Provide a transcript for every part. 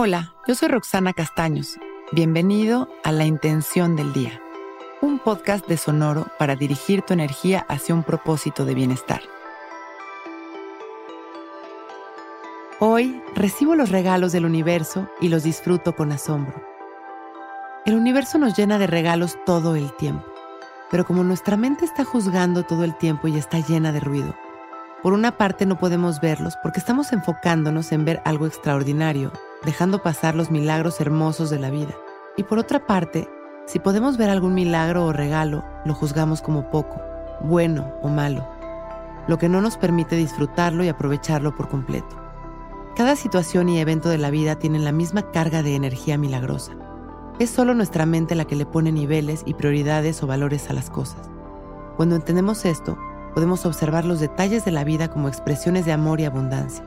Hola, yo soy Roxana Castaños. Bienvenido a La Intención del Día, un podcast de Sonoro para dirigir tu energía hacia un propósito de bienestar. Hoy recibo los regalos del universo y los disfruto con asombro. El universo nos llena de regalos todo el tiempo, pero como nuestra mente está juzgando todo el tiempo y está llena de ruido, por una parte no podemos verlos porque estamos enfocándonos en ver algo extraordinario, dejando pasar los milagros hermosos de la vida. Y por otra parte, si podemos ver algún milagro o regalo, lo juzgamos como poco, bueno o malo, lo que no nos permite disfrutarlo y aprovecharlo por completo. Cada situación y evento de la vida tienen la misma carga de energía milagrosa. Es solo nuestra mente la que le pone niveles y prioridades o valores a las cosas. Cuando entendemos esto, podemos observar los detalles de la vida como expresiones de amor y abundancia,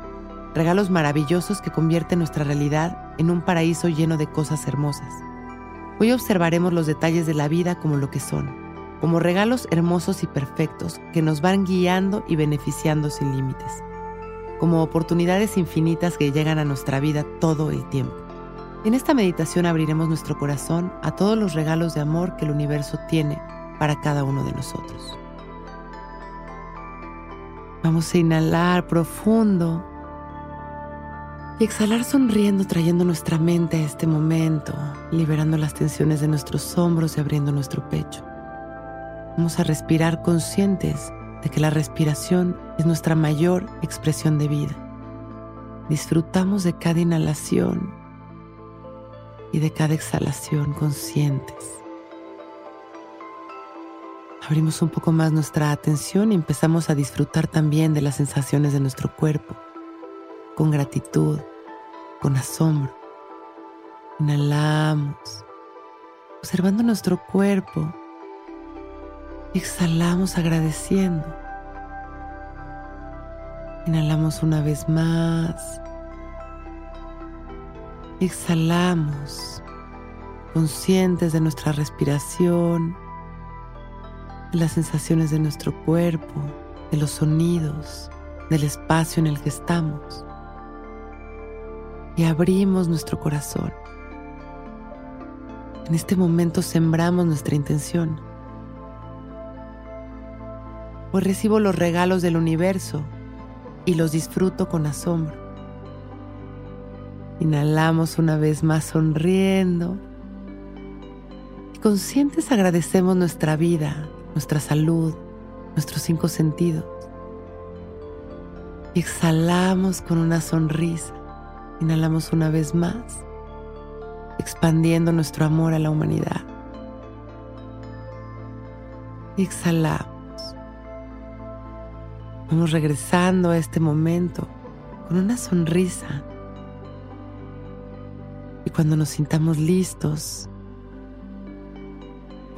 regalos maravillosos que convierten nuestra realidad en un paraíso lleno de cosas hermosas. Hoy observaremos los detalles de la vida como lo que son, como regalos hermosos y perfectos que nos van guiando y beneficiando sin límites, como oportunidades infinitas que llegan a nuestra vida todo el tiempo. En esta meditación abriremos nuestro corazón a todos los regalos de amor que el universo tiene para cada uno de nosotros. Vamos a inhalar profundo y exhalar sonriendo, trayendo nuestra mente a este momento, liberando las tensiones de nuestros hombros y abriendo nuestro pecho. Vamos a respirar conscientes de que la respiración es nuestra mayor expresión de vida. Disfrutamos de cada inhalación y de cada exhalación conscientes. Abrimos un poco más nuestra atención y empezamos a disfrutar también de las sensaciones de nuestro cuerpo, con gratitud, con asombro. Inhalamos, observando nuestro cuerpo. Exhalamos agradeciendo. Inhalamos una vez más. Exhalamos, conscientes de nuestra respiración las sensaciones de nuestro cuerpo, de los sonidos, del espacio en el que estamos. Y abrimos nuestro corazón. En este momento sembramos nuestra intención. Pues recibo los regalos del universo y los disfruto con asombro. Inhalamos una vez más sonriendo. Y conscientes agradecemos nuestra vida, nuestra salud, nuestros cinco sentidos. Y exhalamos con una sonrisa. Inhalamos una vez más, expandiendo nuestro amor a la humanidad. Y exhalamos. Vamos regresando a este momento con una sonrisa. Y cuando nos sintamos listos,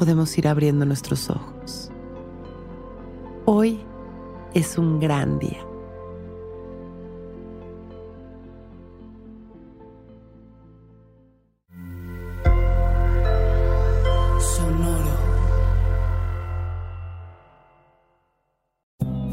podemos ir abriendo nuestros ojos. Hoy es un gran día.